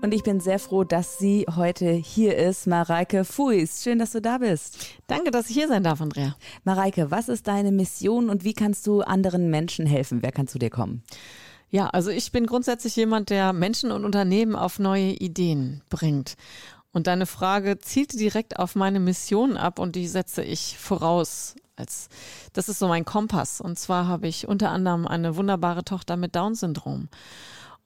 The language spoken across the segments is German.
Und ich bin sehr froh, dass sie heute hier ist, Mareike Fuis. Schön, dass du da bist. Danke, dass ich hier sein darf, Andrea. Mareike, was ist deine Mission und wie kannst du anderen Menschen helfen? Wer kann zu dir kommen? Ja, also ich bin grundsätzlich jemand, der Menschen und Unternehmen auf neue Ideen bringt. Und deine Frage zielt direkt auf meine Mission ab und die setze ich voraus. Als, das ist so mein Kompass. Und zwar habe ich unter anderem eine wunderbare Tochter mit Down-Syndrom.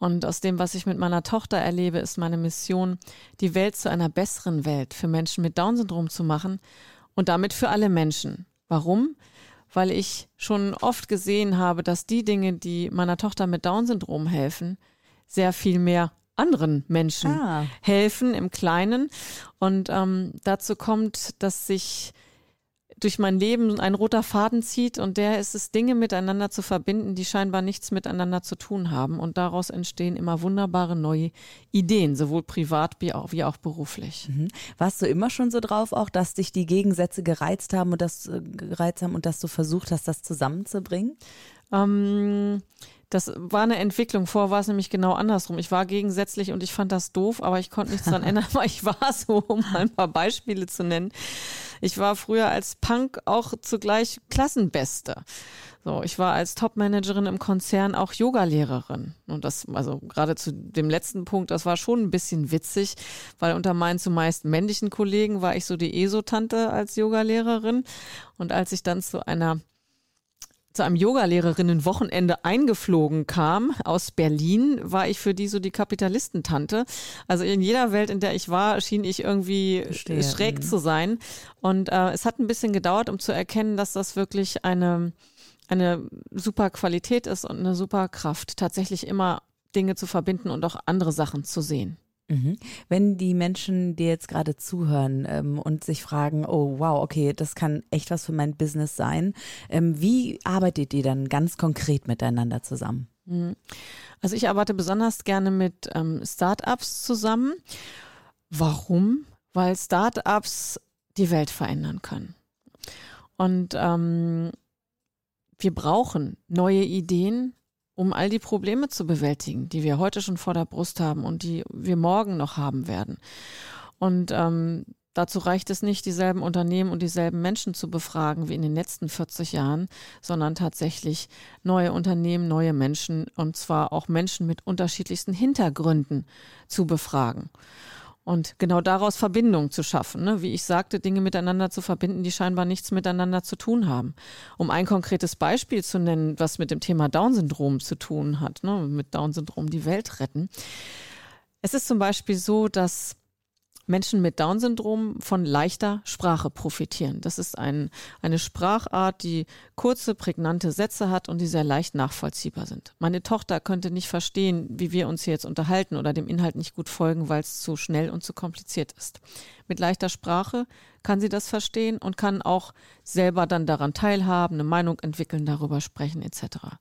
Und aus dem, was ich mit meiner Tochter erlebe, ist meine Mission, die Welt zu einer besseren Welt für Menschen mit Down-Syndrom zu machen und damit für alle Menschen. Warum? Weil ich schon oft gesehen habe, dass die Dinge, die meiner Tochter mit Down-Syndrom helfen, sehr viel mehr anderen Menschen ah. helfen im Kleinen. Und ähm, dazu kommt, dass sich durch mein Leben ein roter Faden zieht und der ist es, Dinge miteinander zu verbinden, die scheinbar nichts miteinander zu tun haben. Und daraus entstehen immer wunderbare neue Ideen, sowohl privat wie auch, wie auch beruflich. Mhm. Warst du immer schon so drauf, auch dass dich die Gegensätze gereizt haben und das äh, gereizt haben und dass du versucht hast, das zusammenzubringen? Ähm, das war eine Entwicklung. Vorher war es nämlich genau andersrum. Ich war gegensätzlich und ich fand das doof, aber ich konnte nichts daran ändern, weil ich war so, um ein paar Beispiele zu nennen. Ich war früher als Punk auch zugleich Klassenbeste. So, ich war als Topmanagerin im Konzern auch Yogalehrerin. Und das, also gerade zu dem letzten Punkt, das war schon ein bisschen witzig, weil unter meinen zumeist männlichen Kollegen war ich so die ESO-Tante als Yogalehrerin. Und als ich dann zu einer zu einem Yogalehrerinnen-Wochenende eingeflogen kam aus Berlin, war ich für die so die Kapitalistentante. Also in jeder Welt, in der ich war, schien ich irgendwie Verstehe. schräg mhm. zu sein. Und äh, es hat ein bisschen gedauert, um zu erkennen, dass das wirklich eine, eine super Qualität ist und eine super Kraft, tatsächlich immer Dinge zu verbinden und auch andere Sachen zu sehen. Mhm. Wenn die Menschen dir jetzt gerade zuhören ähm, und sich fragen, oh wow, okay, das kann echt was für mein Business sein, ähm, wie arbeitet ihr dann ganz konkret miteinander zusammen? Mhm. Also ich arbeite besonders gerne mit ähm, Startups zusammen. Warum? Weil Startups die Welt verändern können. Und ähm, wir brauchen neue Ideen, um all die Probleme zu bewältigen, die wir heute schon vor der Brust haben und die wir morgen noch haben werden. Und ähm, dazu reicht es nicht, dieselben Unternehmen und dieselben Menschen zu befragen wie in den letzten 40 Jahren, sondern tatsächlich neue Unternehmen, neue Menschen und zwar auch Menschen mit unterschiedlichsten Hintergründen zu befragen. Und genau daraus Verbindung zu schaffen, ne? wie ich sagte, Dinge miteinander zu verbinden, die scheinbar nichts miteinander zu tun haben. Um ein konkretes Beispiel zu nennen, was mit dem Thema Down-Syndrom zu tun hat, ne? mit Down-Syndrom die Welt retten. Es ist zum Beispiel so, dass Menschen mit Down-Syndrom von leichter Sprache profitieren. Das ist ein, eine Sprachart, die kurze, prägnante Sätze hat und die sehr leicht nachvollziehbar sind. Meine Tochter könnte nicht verstehen, wie wir uns hier jetzt unterhalten oder dem Inhalt nicht gut folgen, weil es zu schnell und zu kompliziert ist. Mit leichter Sprache kann sie das verstehen und kann auch selber dann daran teilhaben, eine Meinung entwickeln, darüber sprechen etc.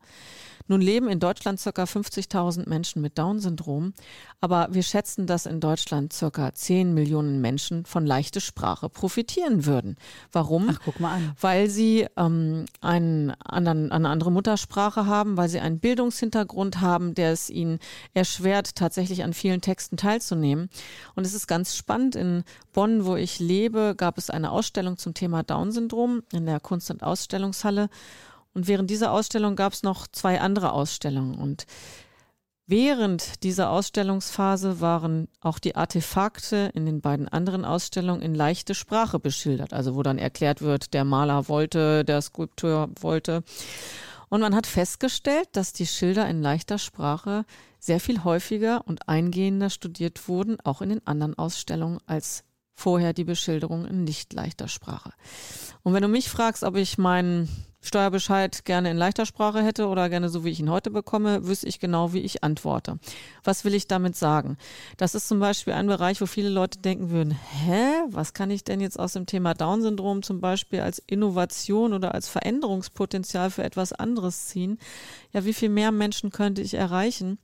Nun leben in Deutschland circa 50.000 Menschen mit Down-Syndrom, aber wir schätzen, dass in Deutschland circa 10 Millionen Menschen von leichte Sprache profitieren würden. Warum? Ach, guck mal an. Weil sie ähm, einen anderen, eine andere Muttersprache haben, weil sie einen Bildungshintergrund haben, der es ihnen erschwert, tatsächlich an vielen Texten teilzunehmen. Und es ist ganz spannend. In Bonn, wo ich lebe, gab es eine Ausstellung zum Thema Down-Syndrom in der Kunst- und Ausstellungshalle. Und während dieser Ausstellung gab es noch zwei andere Ausstellungen. Und während dieser Ausstellungsphase waren auch die Artefakte in den beiden anderen Ausstellungen in leichte Sprache beschildert. Also wo dann erklärt wird, der Maler wollte, der Skulpteur wollte. Und man hat festgestellt, dass die Schilder in leichter Sprache sehr viel häufiger und eingehender studiert wurden, auch in den anderen Ausstellungen, als vorher die Beschilderung in nicht leichter Sprache. Und wenn du mich fragst, ob ich meinen Steuerbescheid gerne in leichter Sprache hätte oder gerne so, wie ich ihn heute bekomme, wüsste ich genau, wie ich antworte. Was will ich damit sagen? Das ist zum Beispiel ein Bereich, wo viele Leute denken würden, hä, was kann ich denn jetzt aus dem Thema Down-Syndrom zum Beispiel als Innovation oder als Veränderungspotenzial für etwas anderes ziehen? Ja, wie viel mehr Menschen könnte ich erreichen?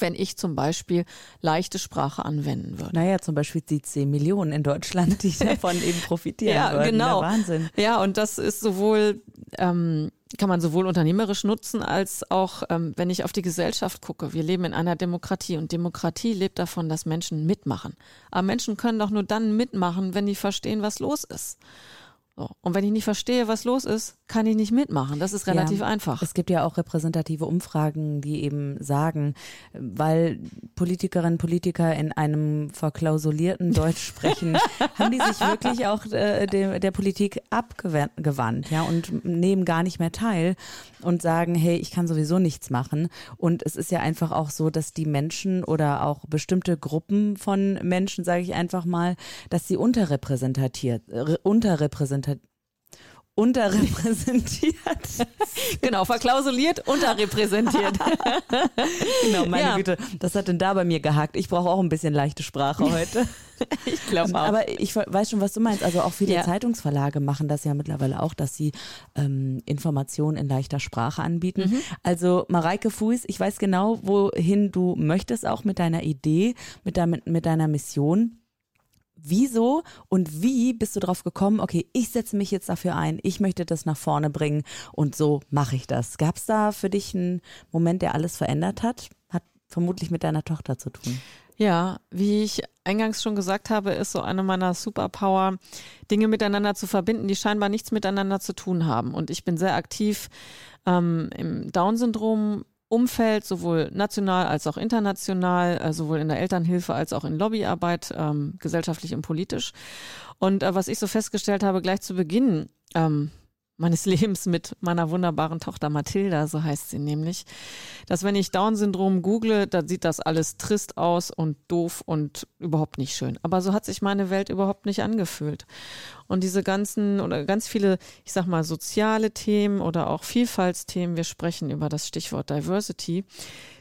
Wenn ich zum Beispiel leichte Sprache anwenden würde. Naja, zum Beispiel die 10 Millionen in Deutschland, die davon eben profitieren ja, würden. Genau. Der Wahnsinn. Ja, und das ist sowohl, ähm, kann man sowohl unternehmerisch nutzen, als auch, ähm, wenn ich auf die Gesellschaft gucke. Wir leben in einer Demokratie und Demokratie lebt davon, dass Menschen mitmachen. Aber Menschen können doch nur dann mitmachen, wenn die verstehen, was los ist. So. Und wenn ich nicht verstehe, was los ist, kann ich nicht mitmachen. Das ist relativ ja, einfach. Es gibt ja auch repräsentative Umfragen, die eben sagen, weil Politikerinnen und Politiker in einem verklausulierten Deutsch sprechen, haben die sich wirklich auch äh, der, der Politik abgewandt, ja, und nehmen gar nicht mehr teil und sagen, hey, ich kann sowieso nichts machen. Und es ist ja einfach auch so, dass die Menschen oder auch bestimmte Gruppen von Menschen, sage ich einfach mal, dass sie unterrepräsentiert, äh, unterrepräsentiert unterrepräsentiert. genau, verklausuliert, unterrepräsentiert. genau, meine ja. Güte, das hat denn da bei mir gehakt. Ich brauche auch ein bisschen leichte Sprache heute. ich glaube auch. Aber ich weiß schon, was du meinst. Also auch viele ja. Zeitungsverlage machen das ja mittlerweile auch, dass sie ähm, Informationen in leichter Sprache anbieten. Mhm. Also Mareike Fuß, ich weiß genau, wohin du möchtest, auch mit deiner Idee, mit, dein, mit deiner Mission wieso und wie bist du drauf gekommen, okay, ich setze mich jetzt dafür ein, ich möchte das nach vorne bringen und so mache ich das. Gab es da für dich einen Moment, der alles verändert hat? Hat vermutlich mit deiner Tochter zu tun. Ja, wie ich eingangs schon gesagt habe, ist so eine meiner Superpower, Dinge miteinander zu verbinden, die scheinbar nichts miteinander zu tun haben. Und ich bin sehr aktiv ähm, im Down-Syndrom Umfeld, sowohl national als auch international, äh, sowohl in der Elternhilfe als auch in Lobbyarbeit, ähm, gesellschaftlich und politisch. Und äh, was ich so festgestellt habe, gleich zu Beginn ähm, meines Lebens mit meiner wunderbaren Tochter Mathilda, so heißt sie nämlich, dass wenn ich Down-Syndrom google, dann sieht das alles trist aus und doof und überhaupt nicht schön. Aber so hat sich meine Welt überhaupt nicht angefühlt. Und diese ganzen oder ganz viele, ich sag mal, soziale Themen oder auch Vielfaltsthemen, wir sprechen über das Stichwort Diversity,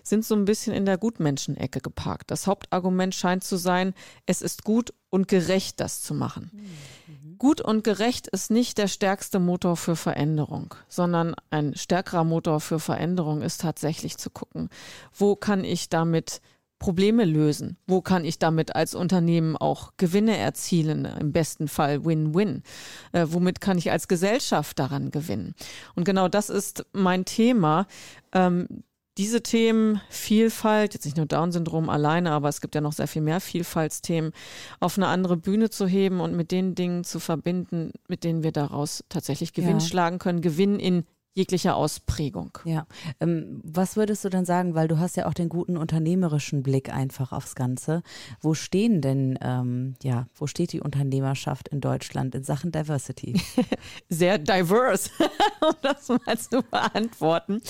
sind so ein bisschen in der Gutmenschenecke geparkt. Das Hauptargument scheint zu sein, es ist gut und gerecht, das zu machen. Mhm. Gut und gerecht ist nicht der stärkste Motor für Veränderung, sondern ein stärkerer Motor für Veränderung ist tatsächlich zu gucken, wo kann ich damit Probleme lösen? Wo kann ich damit als Unternehmen auch Gewinne erzielen? Im besten Fall Win-Win. Äh, womit kann ich als Gesellschaft daran gewinnen? Und genau das ist mein Thema. Ähm, diese Themen, Vielfalt, jetzt nicht nur Down-Syndrom alleine, aber es gibt ja noch sehr viel mehr Vielfaltsthemen, auf eine andere Bühne zu heben und mit den Dingen zu verbinden, mit denen wir daraus tatsächlich Gewinn ja. schlagen können, Gewinn in jeglicher Ausprägung. Ja. Ähm, was würdest du denn sagen, weil du hast ja auch den guten unternehmerischen Blick einfach aufs Ganze. Wo stehen denn, ähm, ja, wo steht die Unternehmerschaft in Deutschland in Sachen Diversity? Sehr diverse, um das mal zu beantworten.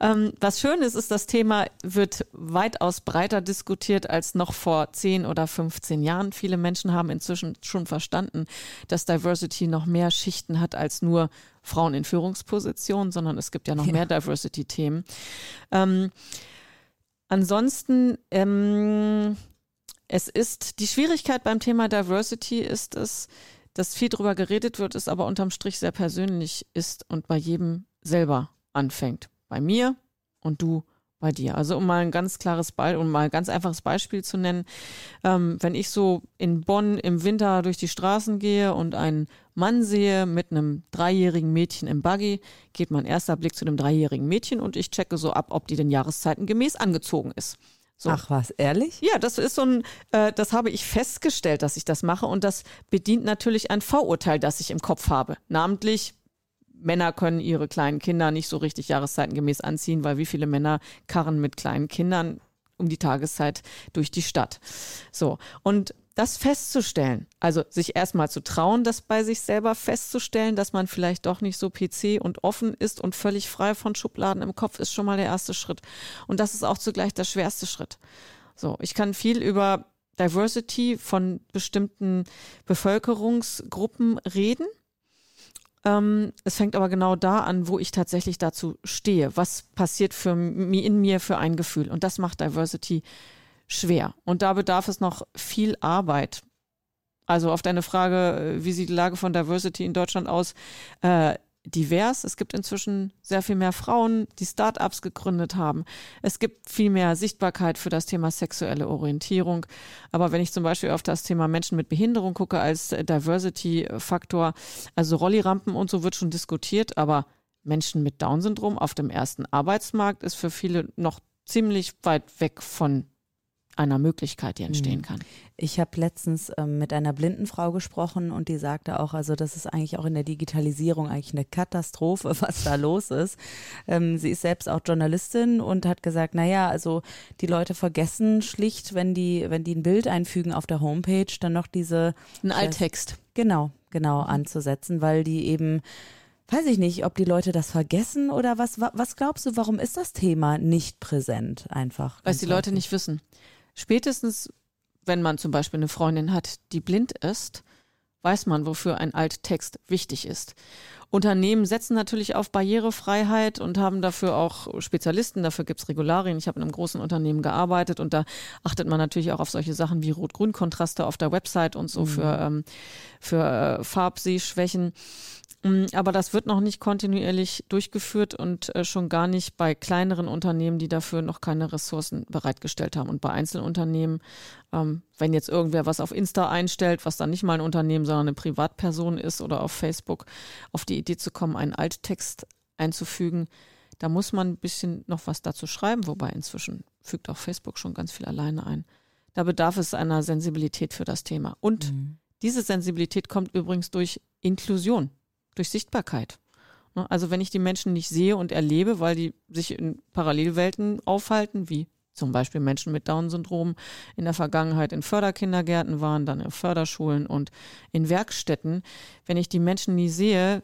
Ähm, was schön ist, ist, das Thema wird weitaus breiter diskutiert als noch vor 10 oder 15 Jahren. Viele Menschen haben inzwischen schon verstanden, dass Diversity noch mehr Schichten hat als nur Frauen in Führungspositionen, sondern es gibt ja noch ja. mehr Diversity-Themen. Ähm, ansonsten, ähm, es ist die Schwierigkeit beim Thema Diversity ist es, dass viel drüber geredet wird, es aber unterm Strich sehr persönlich ist und bei jedem selber anfängt. Bei mir und du bei dir. Also um mal ein ganz klares Beispiel, um mal ein ganz einfaches Beispiel zu nennen, ähm, wenn ich so in Bonn im Winter durch die Straßen gehe und einen Mann sehe mit einem dreijährigen Mädchen im Buggy, geht mein erster Blick zu dem dreijährigen Mädchen und ich checke so ab, ob die den Jahreszeiten gemäß angezogen ist. So. Ach was, ehrlich? Ja, das ist so ein, äh, das habe ich festgestellt, dass ich das mache und das bedient natürlich ein Vorurteil, das ich im Kopf habe. Namentlich Männer können ihre kleinen Kinder nicht so richtig jahreszeitengemäß anziehen, weil wie viele Männer karren mit kleinen Kindern um die Tageszeit durch die Stadt. So. Und das festzustellen, also sich erstmal zu trauen, das bei sich selber festzustellen, dass man vielleicht doch nicht so PC und offen ist und völlig frei von Schubladen im Kopf, ist schon mal der erste Schritt. Und das ist auch zugleich der schwerste Schritt. So, ich kann viel über Diversity von bestimmten Bevölkerungsgruppen reden Ähm, es fängt aber genau da an, wo ich tatsächlich dazu stehe. Was passiert für in mir für ein Gefühl? Und das macht Diversity schwer. Und da bedarf es noch viel Arbeit. Also auf deine Frage, äh, wie sieht die Lage von Diversity in Deutschland aus? Äh, divers. Es gibt inzwischen sehr viel mehr Frauen, die Start-ups gegründet haben. Es gibt viel mehr Sichtbarkeit für das Thema sexuelle Orientierung. Aber wenn ich zum Beispiel auf das Thema Menschen mit Behinderung gucke als Diversity-Faktor, also Rollirampen und so wird schon diskutiert, aber Menschen mit Down-Syndrom auf dem ersten Arbeitsmarkt ist für viele noch ziemlich weit weg von einer Möglichkeit, die entstehen mhm. kann. Ich habe letztens ähm, mit einer blinden Frau gesprochen und die sagte auch, also das ist eigentlich auch in der Digitalisierung eigentlich eine Katastrophe, was da los ist. Ähm, sie ist selbst auch Journalistin und hat gesagt, naja, also die Leute vergessen schlicht, wenn die, wenn die ein Bild einfügen auf der Homepage, dann noch diese ein Alttext. Genau, genau anzusetzen, weil die eben weiß ich nicht, ob die Leute das vergessen oder was, was glaubst du, warum ist das Thema nicht präsent einfach? Weil die Leute nicht wissen. Spätestens, wenn man zum Beispiel eine Freundin hat, die blind ist, weiß man, wofür ein Alttext wichtig ist. Unternehmen setzen natürlich auf Barrierefreiheit und haben dafür auch Spezialisten, dafür gibt es Regularien. Ich habe in einem großen Unternehmen gearbeitet und da achtet man natürlich auch auf solche Sachen wie Rot-Grün-Kontraste auf der Website und so mhm. für, ähm, für äh, Farbsehschwächen. Mm, aber das wird noch nicht kontinuierlich durchgeführt und äh, schon gar nicht bei kleineren Unternehmen, die dafür noch keine Ressourcen bereitgestellt haben. Und bei Einzelunternehmen, ähm, wenn jetzt irgendwer was auf Insta einstellt, was dann nicht mal ein Unternehmen, sondern eine Privatperson ist oder auf Facebook, auf die Idee zu kommen, einen Alttext einzufügen, da muss man ein bisschen noch was dazu schreiben, wobei inzwischen fügt auch Facebook schon ganz viel alleine ein. Da bedarf es einer Sensibilität für das Thema. Und mhm. diese Sensibilität kommt übrigens durch Inklusion durch Sichtbarkeit. Ne, also wenn ich die Menschen nicht sehe und erlebe, weil die sich in Parallelwelten aufhalten, wie zum Beispiel Menschen mit Down-Syndrom in der Vergangenheit in Förderkindergärten waren, dann in Förderschulen und in Werkstätten. Wenn ich die Menschen nie sehe,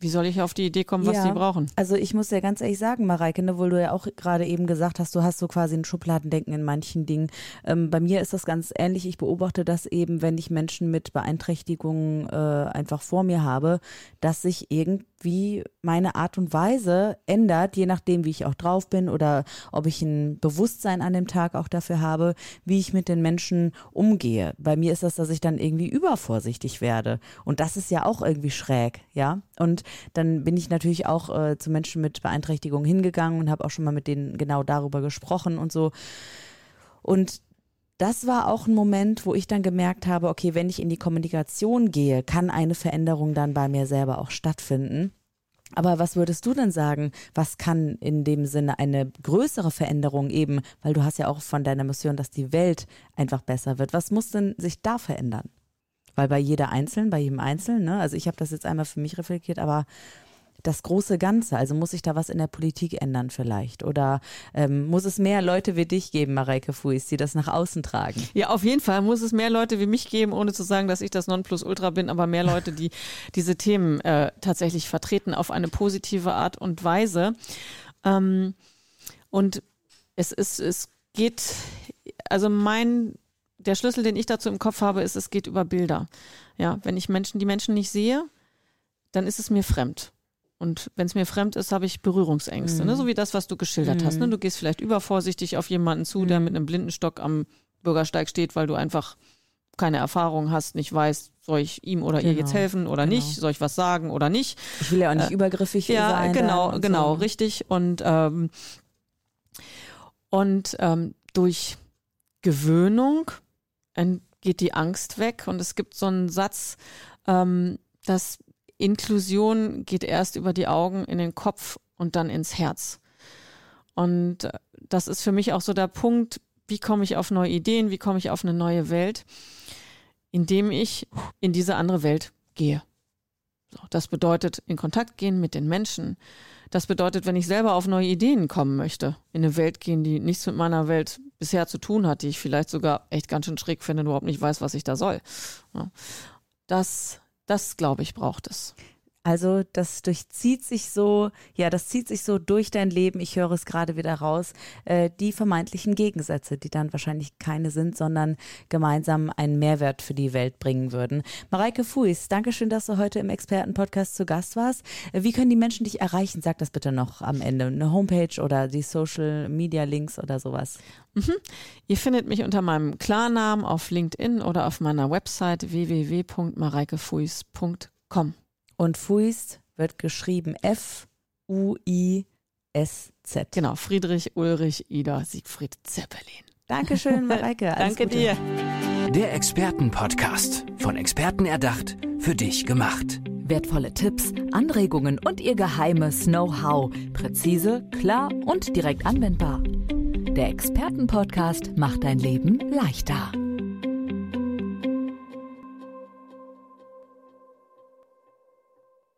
wie soll ich auf die Idee kommen, was ja, die brauchen? Also ich muss ja ganz ehrlich sagen, Mareike, ne, weil du ja auch gerade eben gesagt hast, du hast so quasi ein Schubladendenken in manchen Dingen. Ähm, bei mir ist das ganz ähnlich. Ich beobachte das eben, wenn ich Menschen mit Beeinträchtigungen äh, einfach vor mir habe, dass sich irgendwie wie meine Art und Weise ändert, je nachdem, wie ich auch drauf bin oder ob ich ein Bewusstsein an dem Tag auch dafür habe, wie ich mit den Menschen umgehe. Bei mir ist das, dass ich dann irgendwie übervorsichtig werde. Und das ist ja auch irgendwie schräg, ja. Und dann bin ich natürlich auch äh, zu Menschen mit Beeinträchtigungen hingegangen und habe auch schon mal mit denen genau darüber gesprochen und so. Und das war auch ein Moment, wo ich dann gemerkt habe, okay, wenn ich in die Kommunikation gehe, kann eine Veränderung dann bei mir selber auch stattfinden. Aber was würdest du denn sagen, was kann in dem Sinne eine größere Veränderung eben, weil du hast ja auch von deiner Mission, dass die Welt einfach besser wird. Was muss denn sich da verändern? Weil bei jeder Einzelnen, bei jedem Einzelnen, ne? also ich habe das jetzt einmal für mich reflektiert, aber das große Ganze? Also muss sich da was in der Politik ändern vielleicht? Oder ähm, muss es mehr Leute wie dich geben, Mareike Fuis, die das nach außen tragen? Ja, auf jeden Fall muss es mehr Leute wie mich geben, ohne zu sagen, dass ich das Nonplusultra bin, aber mehr Leute, die diese Themen äh, tatsächlich vertreten auf eine positive Art und Weise. Ähm, und es ist, es geht, also mein der Schlüssel, den ich dazu im Kopf habe, ist, es geht über Bilder. Ja, wenn ich Menschen, die Menschen nicht sehe, dann ist es mir fremd. Und wenn es mir fremd ist, habe ich Berührungsängste, ne? mhm. ne? so wie das, was du geschildert mhm. hast. Ne? Du gehst vielleicht übervorsichtig auf jemanden zu, der mhm. mit einem Blindenstock am Bürgersteig steht, weil du einfach keine Erfahrung hast, nicht weißt, soll ich ihm oder genau. ihr jetzt helfen oder genau. nicht, soll ich was sagen oder nicht. Ich will ja auch nicht äh, übergriffig ja, sein. Ja, genau, genau, so. richtig. Und, ähm, und ähm, durch Gewöhnung geht die Angst weg. Und es gibt so einen Satz, ähm, dass Inklusion geht erst über die Augen in den Kopf und dann ins Herz. Und äh, das ist für mich auch so der Punkt, wie komme ich auf neue Ideen, wie komme ich auf eine neue Welt, indem ich in diese andere Welt gehe. So, das bedeutet in Kontakt gehen mit den Menschen. Das bedeutet, wenn ich selber auf neue Ideen kommen möchte, in eine Welt gehen, die nichts mit meiner Welt bisher zu tun hat, die ich vielleicht sogar echt ganz schön schräg finde, überhaupt nicht weiß, was ich da soll. Das das, glaube ich, braucht es. Also das durchzieht sich so, ja, das zieht sich so durch dein Leben. Ich höre es gerade wieder raus. Äh, die vermeintlichen Gegensätze, die dann wahrscheinlich keine sind, sondern gemeinsam einen Mehrwert für die Welt bringen würden. Mareike Fuis, danke schön, dass du heute im Expertenpodcast zu Gast warst. Äh, wie können die Menschen dich erreichen? Sag das bitte noch am Ende. Eine Homepage oder die Social Media Links oder sowas. Mhm. Ihr findet mich unter meinem Klarnamen auf LinkedIn oder auf meiner Website www.mareikefuis.com. Und Fuis wird geschrieben F-U-I-S-Z. Genau, Friedrich Ulrich Ida Siegfried Zeppelin. Dankeschön, Mareike. Danke Gute. dir. Der Expertenpodcast. Von Experten erdacht, für dich gemacht. Wertvolle Tipps, Anregungen und ihr geheimes Know-how. Präzise, klar und direkt anwendbar. Der Expertenpodcast macht dein Leben leichter.